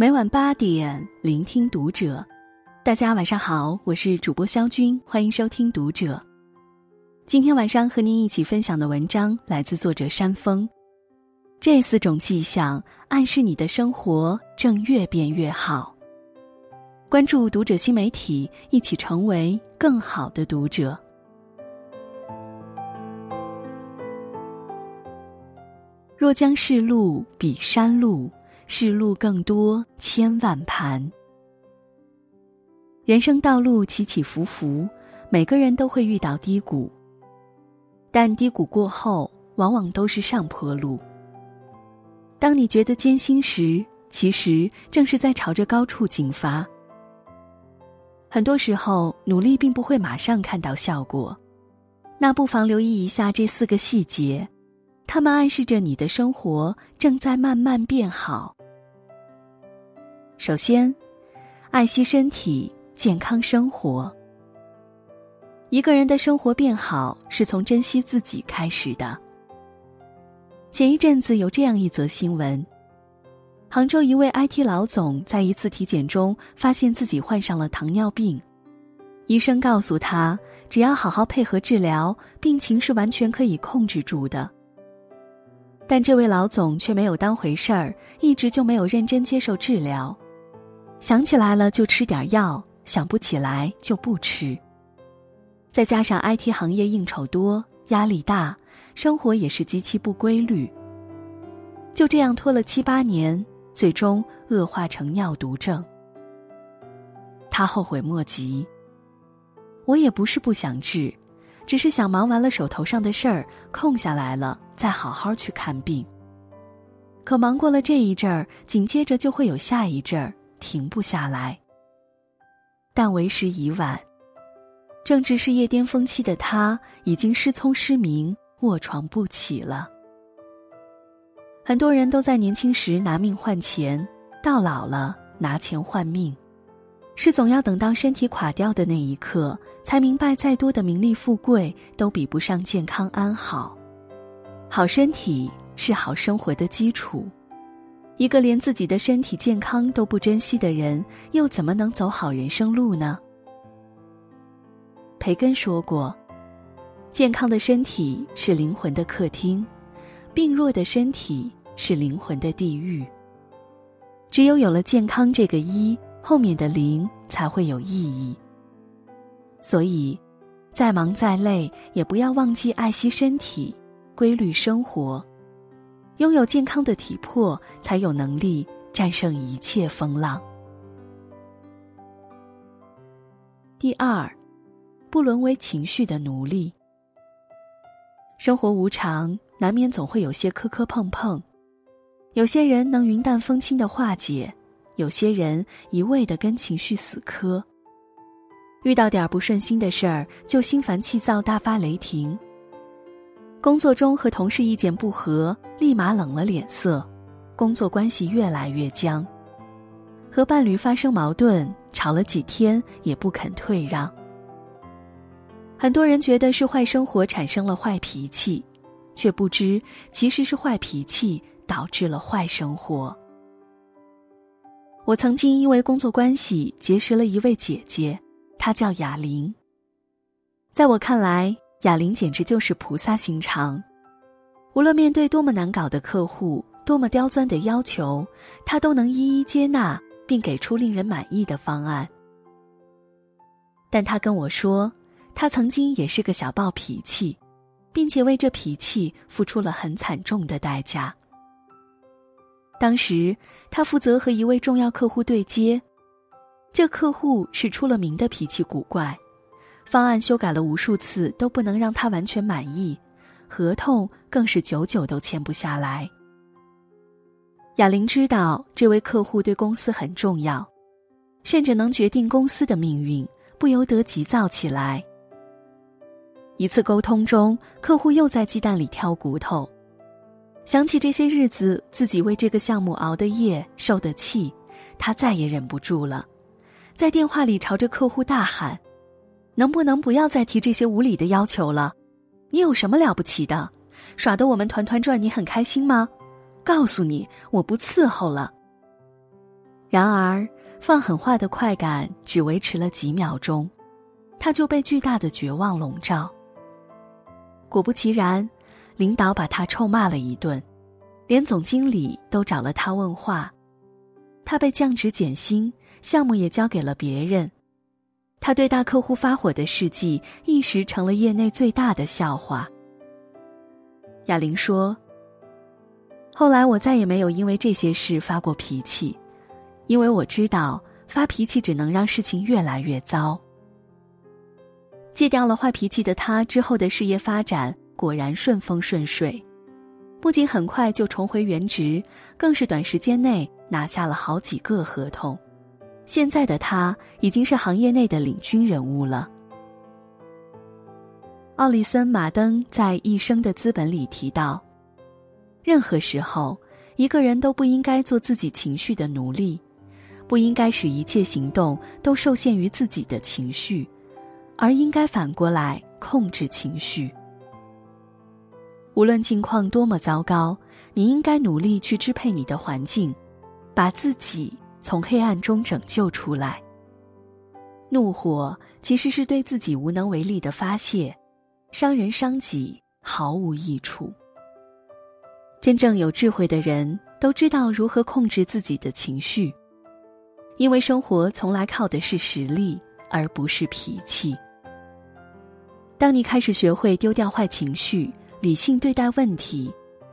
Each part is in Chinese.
每晚八点，聆听读者。大家晚上好，我是主播肖军，欢迎收听读者。今天晚上和您一起分享的文章来自作者山峰。这四种迹象暗示你的生活正越变越好。关注读者新媒体，一起成为更好的读者。若将世路比山路。是路更多千万盘，人生道路起起伏伏，每个人都会遇到低谷。但低谷过后，往往都是上坡路。当你觉得艰辛时，其实正是在朝着高处进发。很多时候，努力并不会马上看到效果，那不妨留意一下这四个细节，它们暗示着你的生活正在慢慢变好。首先，爱惜身体，健康生活。一个人的生活变好，是从珍惜自己开始的。前一阵子有这样一则新闻：杭州一位 IT 老总在一次体检中发现自己患上了糖尿病，医生告诉他，只要好好配合治疗，病情是完全可以控制住的。但这位老总却没有当回事儿，一直就没有认真接受治疗。想起来了就吃点药，想不起来就不吃。再加上 IT 行业应酬多，压力大，生活也是极其不规律。就这样拖了七八年，最终恶化成尿毒症。他后悔莫及。我也不是不想治，只是想忙完了手头上的事儿，空下来了再好好去看病。可忙过了这一阵儿，紧接着就会有下一阵儿。停不下来，但为时已晚。正值事业巅峰期的他，已经失聪失明，卧床不起了。很多人都在年轻时拿命换钱，到老了拿钱换命，是总要等到身体垮掉的那一刻，才明白再多的名利富贵都比不上健康安好。好身体是好生活的基础。一个连自己的身体健康都不珍惜的人，又怎么能走好人生路呢？培根说过：“健康的身体是灵魂的客厅，病弱的身体是灵魂的地狱。只有有了健康这个一，后面的零才会有意义。所以，再忙再累，也不要忘记爱惜身体，规律生活。”拥有健康的体魄，才有能力战胜一切风浪。第二，不沦为情绪的奴隶。生活无常，难免总会有些磕磕碰碰。有些人能云淡风轻的化解，有些人一味的跟情绪死磕。遇到点不顺心的事儿，就心烦气躁，大发雷霆。工作中和同事意见不合，立马冷了脸色，工作关系越来越僵。和伴侣发生矛盾，吵了几天也不肯退让。很多人觉得是坏生活产生了坏脾气，却不知其实是坏脾气导致了坏生活。我曾经因为工作关系结识了一位姐姐，她叫雅玲。在我看来。哑铃简直就是菩萨心肠，无论面对多么难搞的客户，多么刁钻的要求，他都能一一接纳，并给出令人满意的方案。但他跟我说，他曾经也是个小暴脾气，并且为这脾气付出了很惨重的代价。当时他负责和一位重要客户对接，这客户是出了名的脾气古怪。方案修改了无数次都不能让他完全满意，合同更是久久都签不下来。哑铃知道这位客户对公司很重要，甚至能决定公司的命运，不由得急躁起来。一次沟通中，客户又在鸡蛋里挑骨头，想起这些日子自己为这个项目熬的夜、受的气，他再也忍不住了，在电话里朝着客户大喊。能不能不要再提这些无理的要求了？你有什么了不起的？耍得我们团团转，你很开心吗？告诉你，我不伺候了。然而，放狠话的快感只维持了几秒钟，他就被巨大的绝望笼罩。果不其然，领导把他臭骂了一顿，连总经理都找了他问话，他被降职减薪，项目也交给了别人。他对大客户发火的事迹一时成了业内最大的笑话。哑铃说：“后来我再也没有因为这些事发过脾气。”因为我知道发脾气只能让事情越来越糟。戒掉了坏脾气的他，之后的事业发展果然顺风顺水，不仅很快就重回原职，更是短时间内拿下了好几个合同。现在的他已经是行业内的领军人物了。奥利森·马登在《一生的资本》里提到，任何时候，一个人都不应该做自己情绪的奴隶。不应该使一切行动都受限于自己的情绪，而应该反过来控制情绪。无论境况多么糟糕，你应该努力去支配你的环境，把自己从黑暗中拯救出来。怒火其实是对自己无能为力的发泄，伤人伤己，毫无益处。真正有智慧的人都知道如何控制自己的情绪。因为生活从来靠的是实力，而不是脾气。当你开始学会丢掉坏情绪，理性对待问题，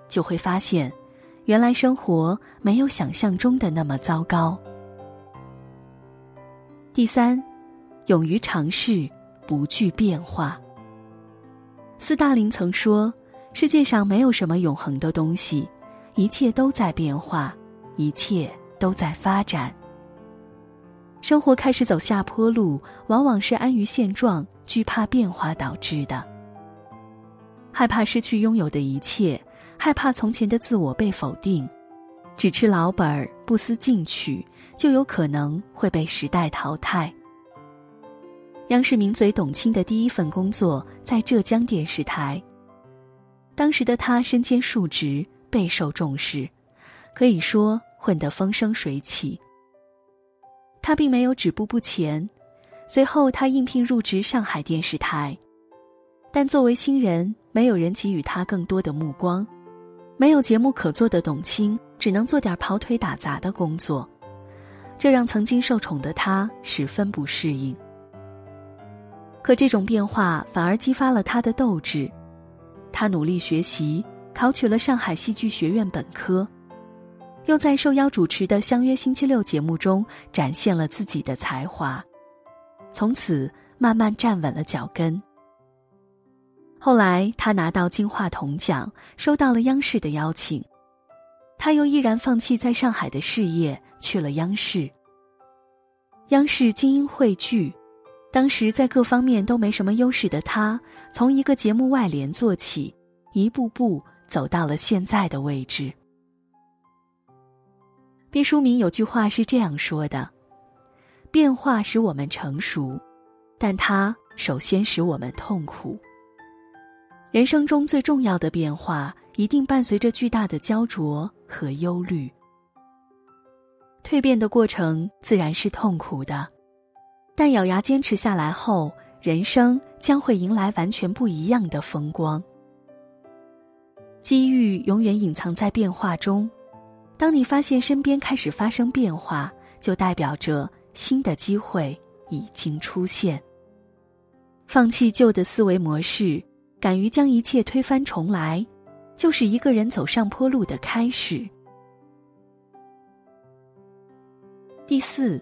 就会发现，原来生活没有想象中的那么糟糕。第三，勇于尝试，不惧变化。斯大林曾说：“世界上没有什么永恒的东西，一切都在变化，一切都在发展。”生活开始走下坡路，往往是安于现状、惧怕变化导致的。害怕失去拥有的一切，害怕从前的自我被否定，只吃老本儿不思进取，就有可能会被时代淘汰。央视名嘴董卿的第一份工作在浙江电视台，当时的他身兼数职，备受重视，可以说混得风生水起。他并没有止步不前，随后他应聘入职上海电视台，但作为新人，没有人给予他更多的目光，没有节目可做的董卿只能做点跑腿打杂的工作，这让曾经受宠的他十分不适应。可这种变化反而激发了他的斗志，他努力学习，考取了上海戏剧学院本科。又在受邀主持的《相约星期六》节目中展现了自己的才华，从此慢慢站稳了脚跟。后来他拿到金话筒奖，收到了央视的邀请，他又毅然放弃在上海的事业，去了央视。央视精英汇聚，当时在各方面都没什么优势的他，从一个节目外联做起，一步步走到了现在的位置。毕淑敏有句话是这样说的：“变化使我们成熟，但它首先使我们痛苦。人生中最重要的变化，一定伴随着巨大的焦灼和忧虑。蜕变的过程自然是痛苦的，但咬牙坚持下来后，人生将会迎来完全不一样的风光。机遇永远隐藏在变化中。”当你发现身边开始发生变化，就代表着新的机会已经出现。放弃旧的思维模式，敢于将一切推翻重来，就是一个人走上坡路的开始。第四，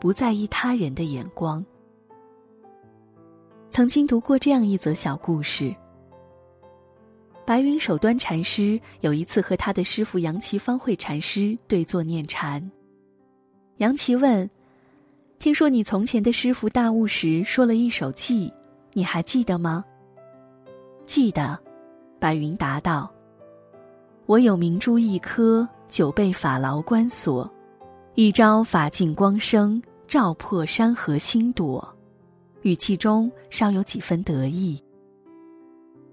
不在意他人的眼光。曾经读过这样一则小故事。白云守端禅师有一次和他的师傅杨岐方慧禅师对坐念禅。杨岐问：“听说你从前的师傅大悟时说了一首偈，你还记得吗？”“记得。”白云答道：“我有明珠一颗，久被法牢关锁，一朝法尽光生，照破山河星朵。”语气中稍有几分得意。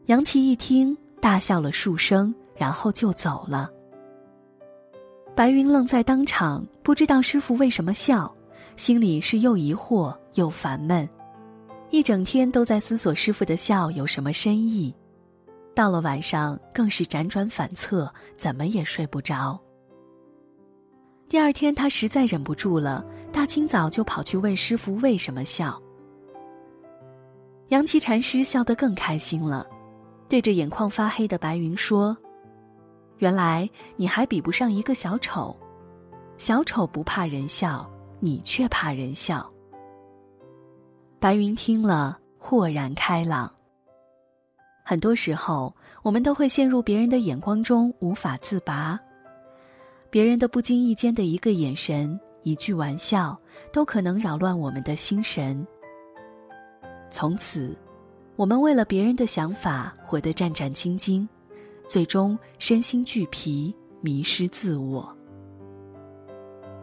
杨岐一听。大笑了数声，然后就走了。白云愣在当场，不知道师傅为什么笑，心里是又疑惑又烦闷，一整天都在思索师傅的笑有什么深意。到了晚上，更是辗转反侧，怎么也睡不着。第二天，他实在忍不住了，大清早就跑去问师傅为什么笑。杨岐禅师笑得更开心了，对着眼眶发黑的白云说：“原来你还比不上一个小丑，小丑不怕人笑，你却怕人笑。”白云听了，豁然开朗。很多时候，我们都会陷入别人的眼光中无法自拔。别人的不经意间的一个眼神、一句玩笑，都可能扰乱我们的心神。从此，我们为了别人的想法活得战战兢兢，最终身心俱疲，迷失自我。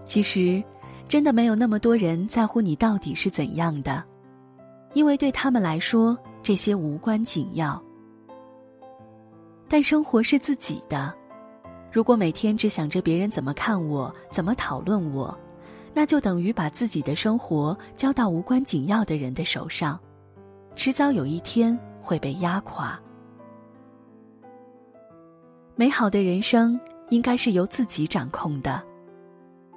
其实，真的没有那么多人在乎你到底是怎样的，因为对他们来说，这些无关紧要。但生活是自己的。如果每天只想着别人怎么看我、怎么讨论我，那就等于把自己的生活交到无关紧要的人的手上，迟早有一天会被压垮。美好的人生应该是由自己掌控的。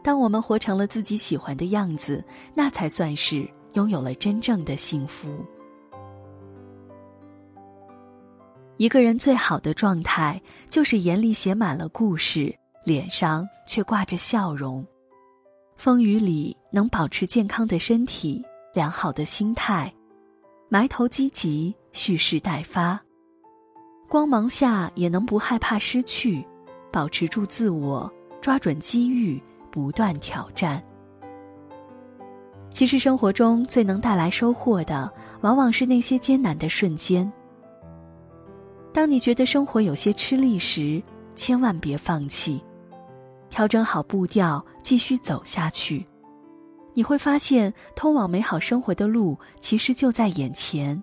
当我们活成了自己喜欢的样子，那才算是拥有了真正的幸福。一个人最好的状态，就是眼里写满了故事，脸上却挂着笑容。风雨里能保持健康的身体、良好的心态，埋头积极、蓄势待发；光芒下也能不害怕失去，保持住自我，抓准机遇，不断挑战。其实生活中最能带来收获的，往往是那些艰难的瞬间。当你觉得生活有些吃力时，千万别放弃，调整好步调，继续走下去。你会发现，通往美好生活的路其实就在眼前，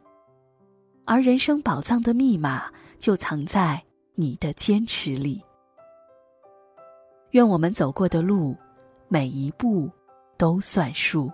而人生宝藏的密码就藏在你的坚持里。愿我们走过的路，每一步都算数。